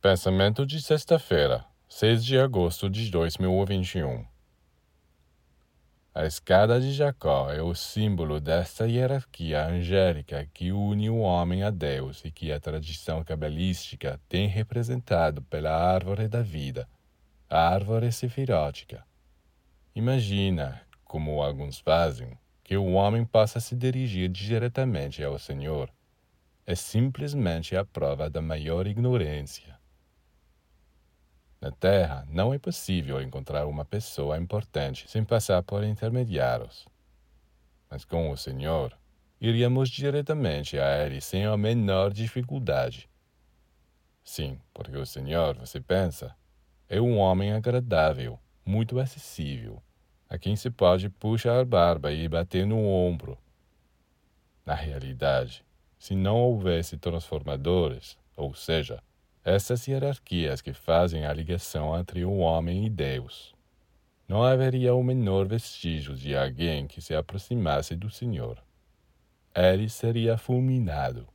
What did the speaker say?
Pensamento de sexta-feira, 6 de agosto de 2021. A escada de Jacó é o símbolo desta hierarquia angélica que une o homem a Deus e que a tradição cabalística tem representado pela árvore da vida, a árvore sefirótica. Imagina, como alguns fazem, que o homem possa se dirigir diretamente ao Senhor. É simplesmente a prova da maior ignorância. Na Terra, não é possível encontrar uma pessoa importante sem passar por intermediários. Mas com o Senhor, iríamos diretamente a Ele sem a menor dificuldade. Sim, porque o Senhor, você pensa, é um homem agradável, muito acessível, a quem se pode puxar a barba e bater no ombro. Na realidade, se não houvesse transformadores, ou seja, essas hierarquias que fazem a ligação entre o homem e Deus. Não haveria o menor vestígio de alguém que se aproximasse do Senhor. Ele seria fulminado.